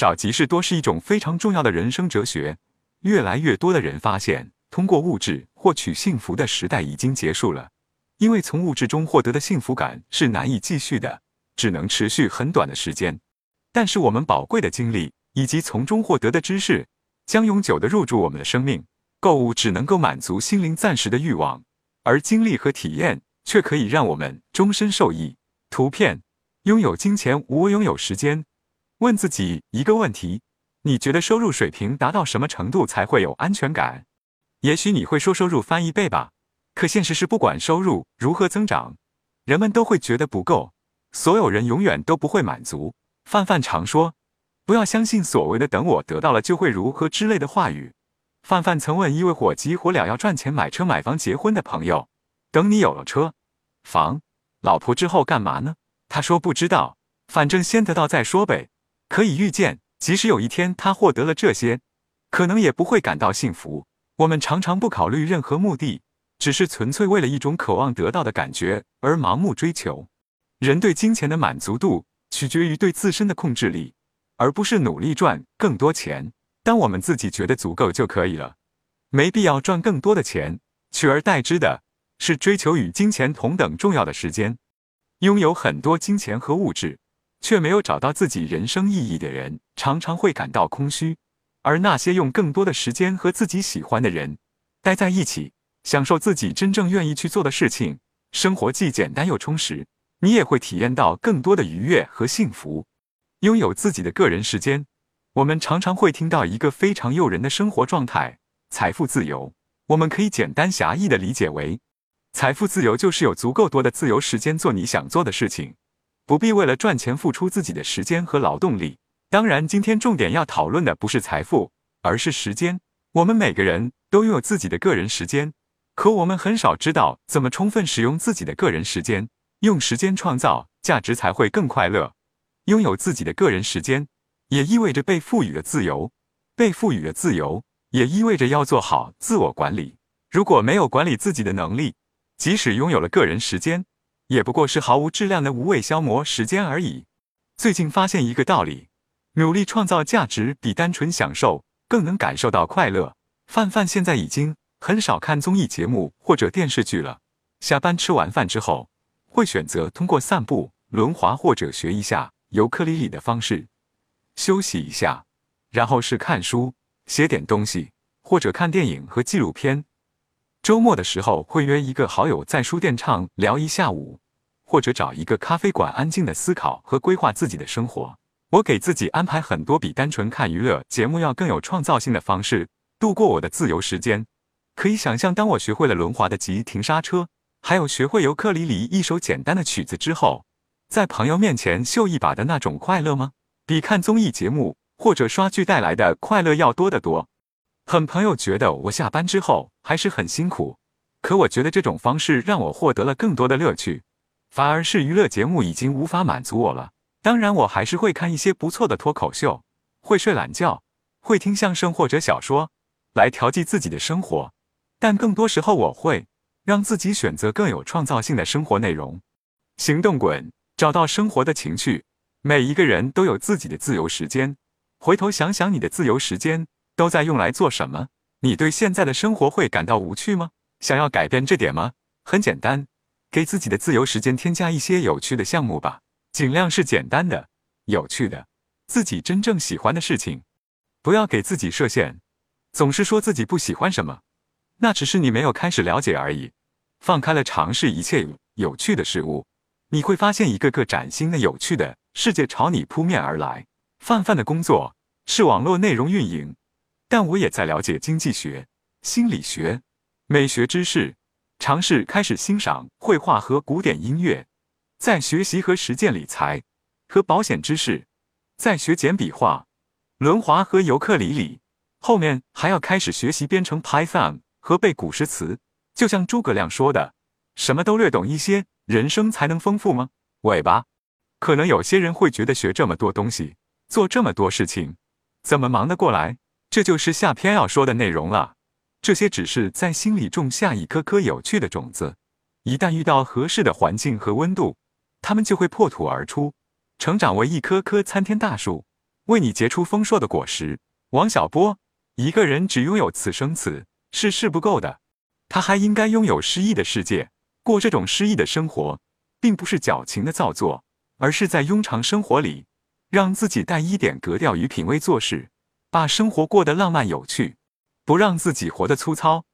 少即是多是一种非常重要的人生哲学。越来越多的人发现，通过物质获取幸福的时代已经结束了，因为从物质中获得的幸福感是难以继续的，只能持续很短的时间。但是我们宝贵的经历以及从中获得的知识，将永久的入住我们的生命。购物只能够满足心灵暂时的欲望，而经历和体验却可以让我们终身受益。图片：拥有金钱无我拥有时间。问自己一个问题：你觉得收入水平达到什么程度才会有安全感？也许你会说收入翻一倍吧，可现实是不管收入如何增长，人们都会觉得不够，所有人永远都不会满足。范范常说：“不要相信所谓的‘等我得到了就会如何’之类的话语。”范范曾问一位火急火燎要赚钱买车买房结婚的朋友：“等你有了车、房、老婆之后干嘛呢？”他说：“不知道，反正先得到再说呗。”可以预见，即使有一天他获得了这些，可能也不会感到幸福。我们常常不考虑任何目的，只是纯粹为了一种渴望得到的感觉而盲目追求。人对金钱的满足度取决于对自身的控制力，而不是努力赚更多钱。当我们自己觉得足够就可以了，没必要赚更多的钱，取而代之的是追求与金钱同等重要的时间。拥有很多金钱和物质，却没有找到自己人生意义的人，常常会感到空虚；而那些用更多的时间和自己喜欢的人待在一起，享受自己真正愿意去做的事情，生活既简单又充实，你也会体验到更多的愉悦和幸福。拥有自己的个人时间。我们常常会听到一个非常诱人的生活状态——财富自由。我们可以简单狭义的理解为，财富自由就是有足够多的自由时间做你想做的事情，不必为了赚钱付出自己的时间和劳动力。当然，今天重点要讨论的不是财富，而是时间。我们每个人都拥有自己的个人时间，可我们很少知道怎么充分使用自己的个人时间。用时间创造价值才会更快乐。拥有自己的个人时间。也意味着被赋予了自由，被赋予了自由，也意味着要做好自我管理。如果没有管理自己的能力，即使拥有了个人时间，也不过是毫无质量的无谓消磨时间而已。最近发现一个道理：努力创造价值比单纯享受更能感受到快乐。范范现在已经很少看综艺节目或者电视剧了，下班吃完饭之后，会选择通过散步、轮滑或者学一下尤克里里的方式。休息一下，然后是看书、写点东西，或者看电影和纪录片。周末的时候会约一个好友在书店畅聊一下午，或者找一个咖啡馆安静的思考和规划自己的生活。我给自己安排很多比单纯看娱乐节目要更有创造性的方式度过我的自由时间。可以想象，当我学会了轮滑的急停刹车，还有学会尤克里里一首简单的曲子之后，在朋友面前秀一把的那种快乐吗？比看综艺节目或者刷剧带来的快乐要多得多。很朋友觉得我下班之后还是很辛苦，可我觉得这种方式让我获得了更多的乐趣，反而是娱乐节目已经无法满足我了。当然，我还是会看一些不错的脱口秀，会睡懒觉，会听相声或者小说来调剂自己的生活。但更多时候，我会让自己选择更有创造性的生活内容。行动滚，找到生活的情趣。每一个人都有自己的自由时间，回头想想你的自由时间都在用来做什么？你对现在的生活会感到无趣吗？想要改变这点吗？很简单，给自己的自由时间添加一些有趣的项目吧，尽量是简单的、有趣的、自己真正喜欢的事情。不要给自己设限，总是说自己不喜欢什么，那只是你没有开始了解而已。放开了尝试一切有趣的事物，你会发现一个个崭新的、有趣的。世界朝你扑面而来。范范的工作是网络内容运营，但我也在了解经济学、心理学、美学知识，尝试开始欣赏绘画和古典音乐，在学习和实践理财和保险知识，在学简笔画、轮滑和尤克里里，后面还要开始学习编程 Python 和背古诗词。就像诸葛亮说的：“什么都略懂一些，人生才能丰富吗？”尾巴。可能有些人会觉得学这么多东西，做这么多事情，怎么忙得过来？这就是下篇要说的内容了。这些只是在心里种下一颗颗有趣的种子，一旦遇到合适的环境和温度，它们就会破土而出，成长为一棵棵参天大树。为你结出丰硕的果实。王小波，一个人只拥有此生此世是不够的，他还应该拥有诗意的世界。过这种诗意的生活，并不是矫情的造作，而是在庸常生活里，让自己带一点格调与品味做事，把生活过得浪漫有趣，不让自己活得粗糙。